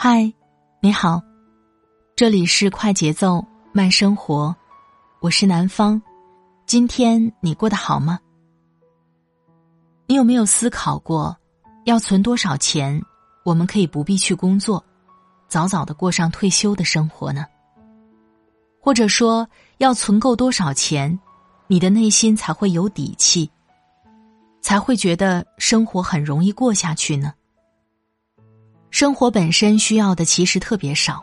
嗨，你好，这里是快节奏慢生活，我是南方。今天你过得好吗？你有没有思考过，要存多少钱，我们可以不必去工作，早早的过上退休的生活呢？或者说，要存够多少钱，你的内心才会有底气，才会觉得生活很容易过下去呢？生活本身需要的其实特别少，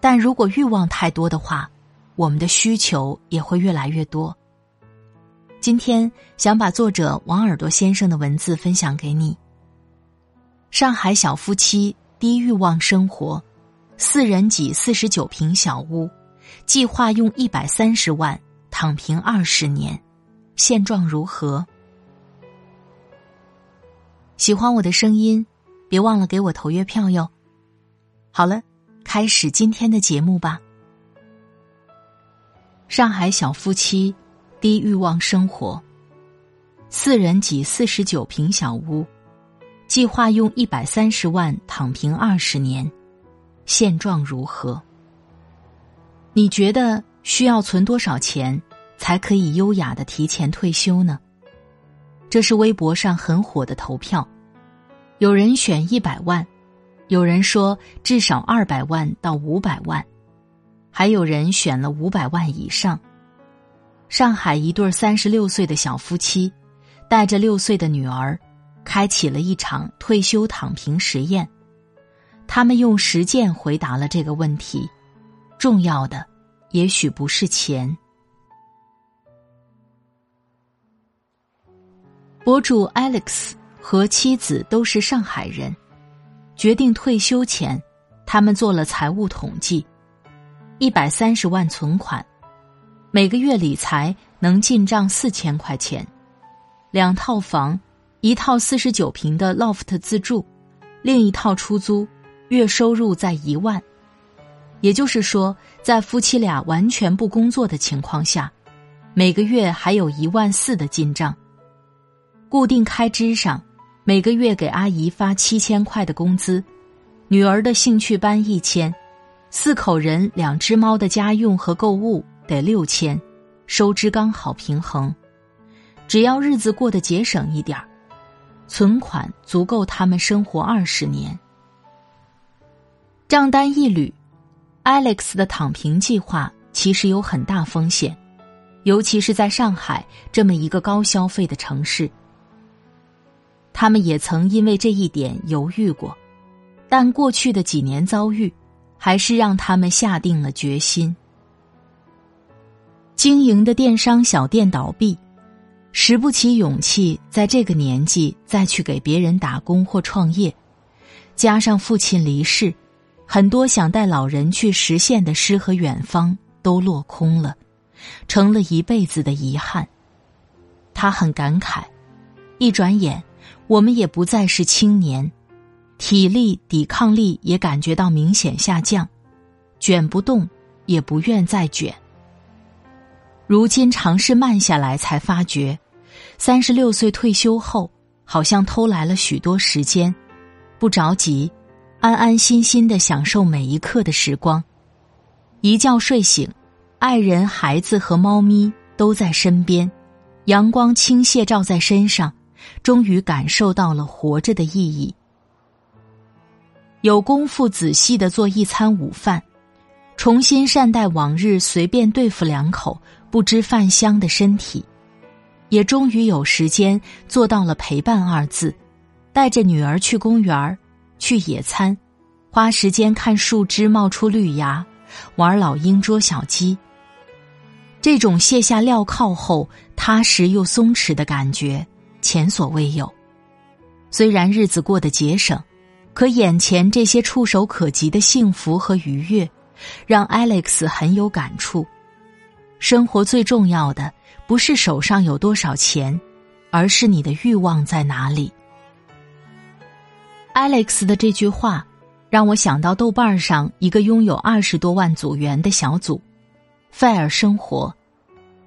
但如果欲望太多的话，我们的需求也会越来越多。今天想把作者王耳朵先生的文字分享给你。上海小夫妻低欲望生活，四人挤四十九平小屋，计划用一百三十万躺平二十年，现状如何？喜欢我的声音。别忘了给我投月票哟！好了，开始今天的节目吧。上海小夫妻低欲望生活，四人挤四十九平小屋，计划用一百三十万躺平二十年，现状如何？你觉得需要存多少钱才可以优雅的提前退休呢？这是微博上很火的投票。有人选一百万，有人说至少二百万到五百万，还有人选了五百万以上。上海一对三十六岁的小夫妻，带着六岁的女儿，开启了一场退休躺平实验。他们用实践回答了这个问题：重要的，也许不是钱。博主 Alex。和妻子都是上海人，决定退休前，他们做了财务统计，一百三十万存款，每个月理财能进账四千块钱，两套房，一套四十九平的 loft 自住，另一套出租，月收入在一万，也就是说，在夫妻俩完全不工作的情况下，每个月还有一万四的进账，固定开支上。每个月给阿姨发七千块的工资，女儿的兴趣班一千，四口人两只猫的家用和购物得六千，收支刚好平衡。只要日子过得节省一点儿，存款足够他们生活二十年。账单一捋，Alex 的躺平计划其实有很大风险，尤其是在上海这么一个高消费的城市。他们也曾因为这一点犹豫过，但过去的几年遭遇，还是让他们下定了决心。经营的电商小店倒闭，拾不起勇气在这个年纪再去给别人打工或创业，加上父亲离世，很多想带老人去实现的诗和远方都落空了，成了一辈子的遗憾。他很感慨，一转眼。我们也不再是青年，体力、抵抗力也感觉到明显下降，卷不动，也不愿再卷。如今尝试慢下来，才发觉，三十六岁退休后，好像偷来了许多时间，不着急，安安心心的享受每一刻的时光。一觉睡醒，爱人、孩子和猫咪都在身边，阳光倾泻照在身上。终于感受到了活着的意义。有功夫仔细的做一餐午饭，重新善待往日随便对付两口不知饭香的身体，也终于有时间做到了陪伴二字，带着女儿去公园去野餐，花时间看树枝冒出绿芽，玩老鹰捉小鸡。这种卸下镣铐后踏实又松弛的感觉。前所未有。虽然日子过得节省，可眼前这些触手可及的幸福和愉悦，让 Alex 很有感触。生活最重要的不是手上有多少钱，而是你的欲望在哪里。Alex 的这句话，让我想到豆瓣上一个拥有二十多万组员的小组“费尔生活”。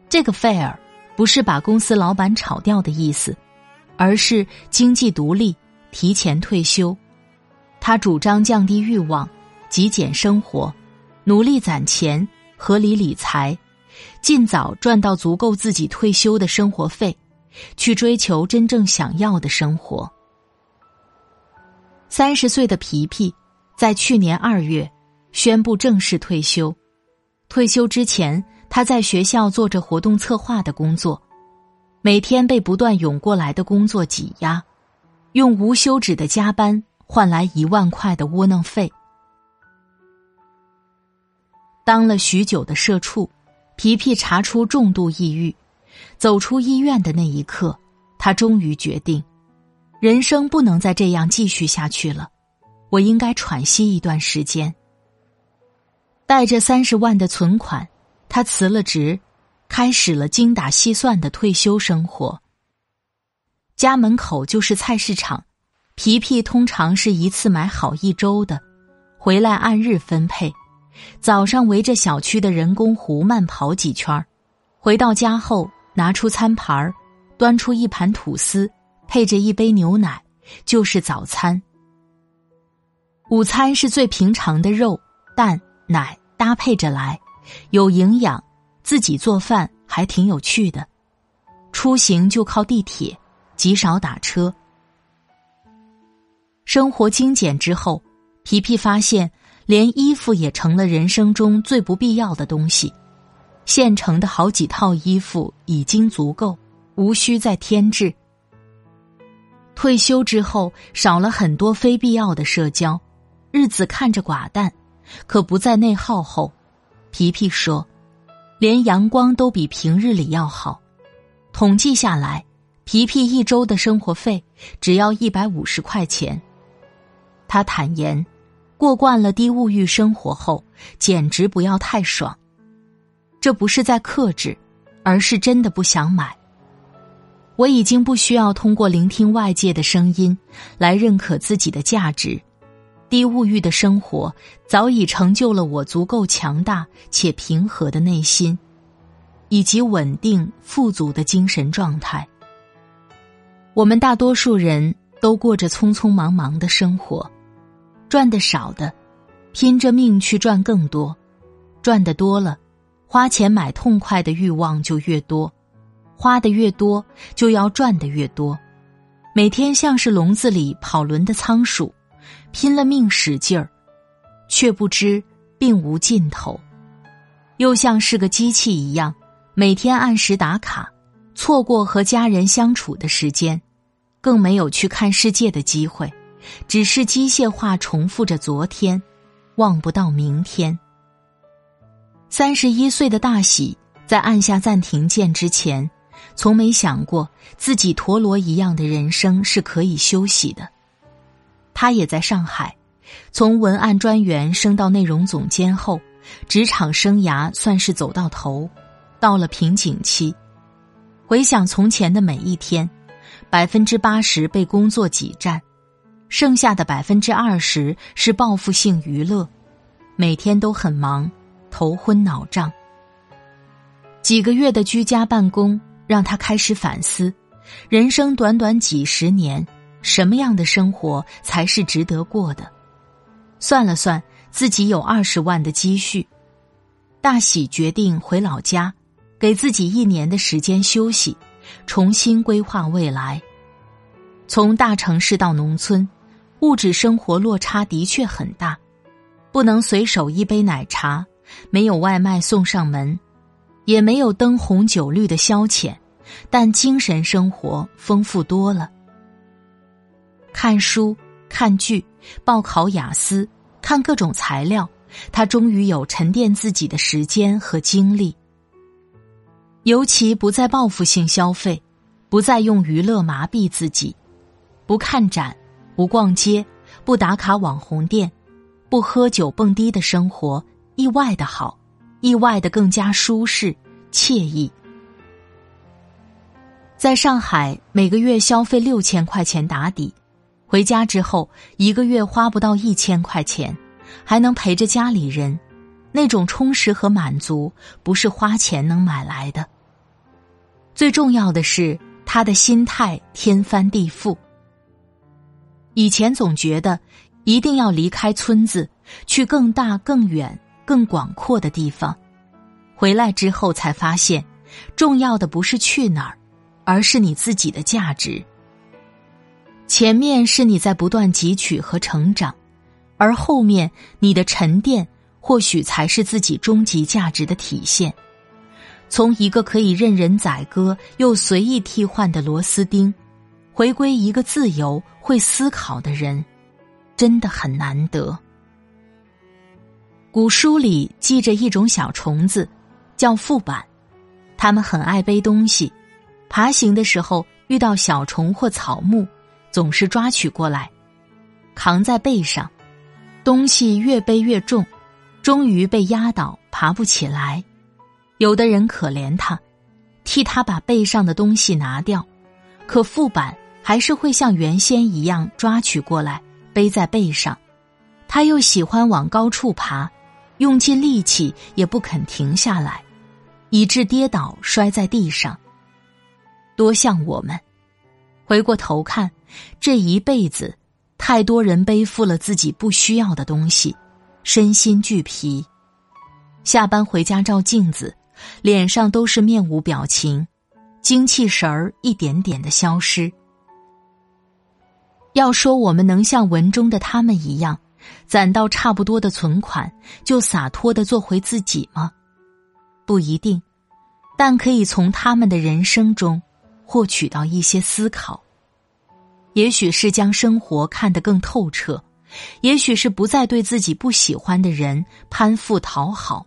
这个费尔不是把公司老板炒掉的意思，而是经济独立、提前退休。他主张降低欲望、极简生活，努力攒钱、合理理财。尽早赚到足够自己退休的生活费，去追求真正想要的生活。三十岁的皮皮，在去年二月宣布正式退休。退休之前，他在学校做着活动策划的工作，每天被不断涌过来的工作挤压，用无休止的加班换来一万块的窝囊费。当了许久的社畜。皮皮查出重度抑郁，走出医院的那一刻，他终于决定，人生不能再这样继续下去了，我应该喘息一段时间。带着三十万的存款，他辞了职，开始了精打细算的退休生活。家门口就是菜市场，皮皮通常是一次买好一周的，回来按日分配。早上围着小区的人工湖慢跑几圈回到家后拿出餐盘端出一盘吐司，配着一杯牛奶，就是早餐。午餐是最平常的肉、蛋、奶搭配着来，有营养，自己做饭还挺有趣的。出行就靠地铁，极少打车。生活精简之后，皮皮发现。连衣服也成了人生中最不必要的东西，现成的好几套衣服已经足够，无需再添置。退休之后少了很多非必要的社交，日子看着寡淡，可不再内耗后，皮皮说：“连阳光都比平日里要好。”统计下来，皮皮一周的生活费只要一百五十块钱。他坦言。过惯了低物欲生活后，简直不要太爽。这不是在克制，而是真的不想买。我已经不需要通过聆听外界的声音来认可自己的价值。低物欲的生活早已成就了我足够强大且平和的内心，以及稳定富足的精神状态。我们大多数人都过着匆匆忙忙的生活。赚的少的，拼着命去赚更多；赚的多了，花钱买痛快的欲望就越多；花的越多，就要赚的越多。每天像是笼子里跑轮的仓鼠，拼了命使劲儿，却不知并无尽头。又像是个机器一样，每天按时打卡，错过和家人相处的时间，更没有去看世界的机会。只是机械化重复着昨天，望不到明天。三十一岁的大喜在按下暂停键之前，从没想过自己陀螺一样的人生是可以休息的。他也在上海，从文案专员升到内容总监后，职场生涯算是走到头，到了瓶颈期。回想从前的每一天，百分之八十被工作挤占。剩下的百分之二十是报复性娱乐，每天都很忙，头昏脑胀。几个月的居家办公让他开始反思：人生短短几十年，什么样的生活才是值得过的？算了算，自己有二十万的积蓄，大喜决定回老家，给自己一年的时间休息，重新规划未来。从大城市到农村。物质生活落差的确很大，不能随手一杯奶茶，没有外卖送上门，也没有灯红酒绿的消遣，但精神生活丰富多了。看书、看剧、报考雅思、看各种材料，他终于有沉淀自己的时间和精力。尤其不再报复性消费，不再用娱乐麻痹自己，不看展，不逛街，不打卡网红店，不喝酒蹦迪的生活，意外的好，意外的更加舒适惬意。在上海，每个月消费六千块钱打底，回家之后一个月花不到一千块钱，还能陪着家里人，那种充实和满足不是花钱能买来的。最重要的是，他的心态天翻地覆。以前总觉得一定要离开村子，去更大、更远、更广阔的地方，回来之后才发现，重要的不是去哪儿。而是你自己的价值。前面是你在不断汲取和成长，而后面你的沉淀或许才是自己终极价值的体现。从一个可以任人宰割又随意替换的螺丝钉，回归一个自由会思考的人，真的很难得。古书里记着一种小虫子，叫腹板，它们很爱背东西。爬行的时候遇到小虫或草木，总是抓取过来，扛在背上，东西越背越重，终于被压倒，爬不起来。有的人可怜他，替他把背上的东西拿掉，可副板还是会像原先一样抓取过来，背在背上。他又喜欢往高处爬，用尽力气也不肯停下来，以致跌倒摔在地上。多像我们，回过头看，这一辈子，太多人背负了自己不需要的东西，身心俱疲。下班回家照镜子，脸上都是面无表情，精气神儿一点点的消失。要说我们能像文中的他们一样，攒到差不多的存款，就洒脱的做回自己吗？不一定，但可以从他们的人生中。获取到一些思考，也许是将生活看得更透彻，也许是不再对自己不喜欢的人攀附讨好，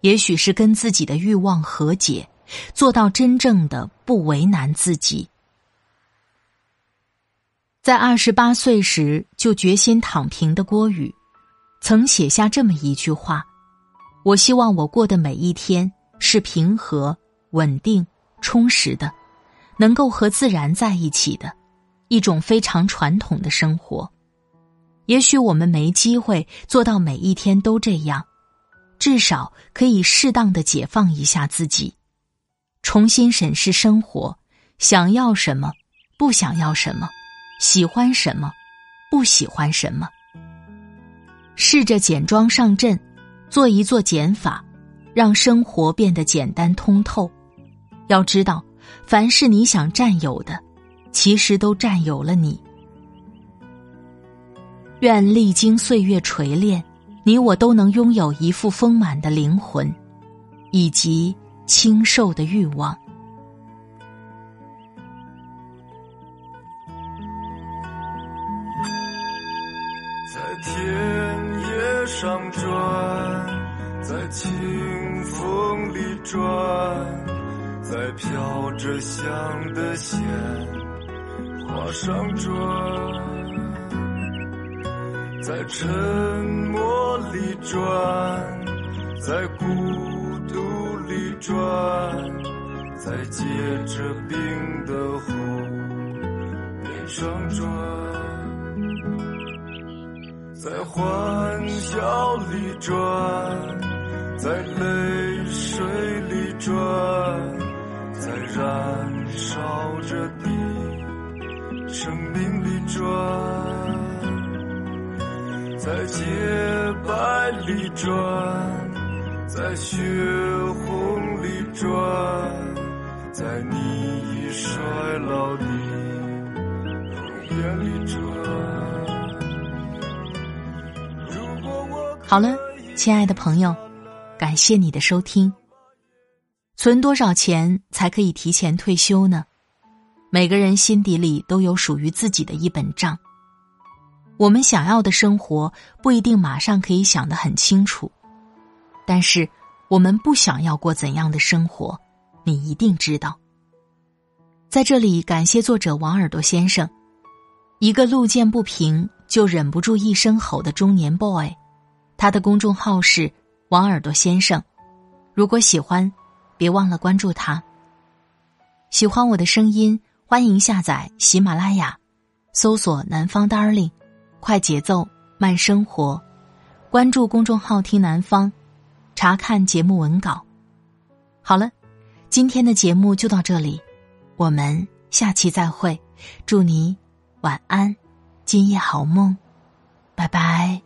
也许是跟自己的欲望和解，做到真正的不为难自己。在二十八岁时就决心躺平的郭宇，曾写下这么一句话：“我希望我过的每一天是平和、稳定、充实的。”能够和自然在一起的，一种非常传统的生活。也许我们没机会做到每一天都这样，至少可以适当的解放一下自己，重新审视生活，想要什么，不想要什么，喜欢什么，不喜欢什么。试着简装上阵，做一做减法，让生活变得简单通透。要知道。凡是你想占有的，其实都占有了你。愿历经岁月锤炼，你我都能拥有一副丰满的灵魂，以及清瘦的欲望。在田野上转，在清风里转。在飘着香的鲜花上转，在沉默里转，在孤独里转，在结着冰的湖面上转，在欢笑里转，在泪水里转。在燃烧着的生命里转，在洁白里转，在血红里转，在你已衰老的容颜里转。好了，亲爱的朋友，感谢你的收听。存多少钱才可以提前退休呢？每个人心底里都有属于自己的一本账。我们想要的生活不一定马上可以想得很清楚，但是我们不想要过怎样的生活，你一定知道。在这里感谢作者王耳朵先生，一个路见不平就忍不住一声吼的中年 boy。他的公众号是王耳朵先生，如果喜欢，别忘了关注他。喜欢我的声音，欢迎下载喜马拉雅，搜索“南方 darling”，快节奏慢生活，关注公众号“听南方”，查看节目文稿。好了，今天的节目就到这里，我们下期再会，祝你晚安，今夜好梦，拜拜。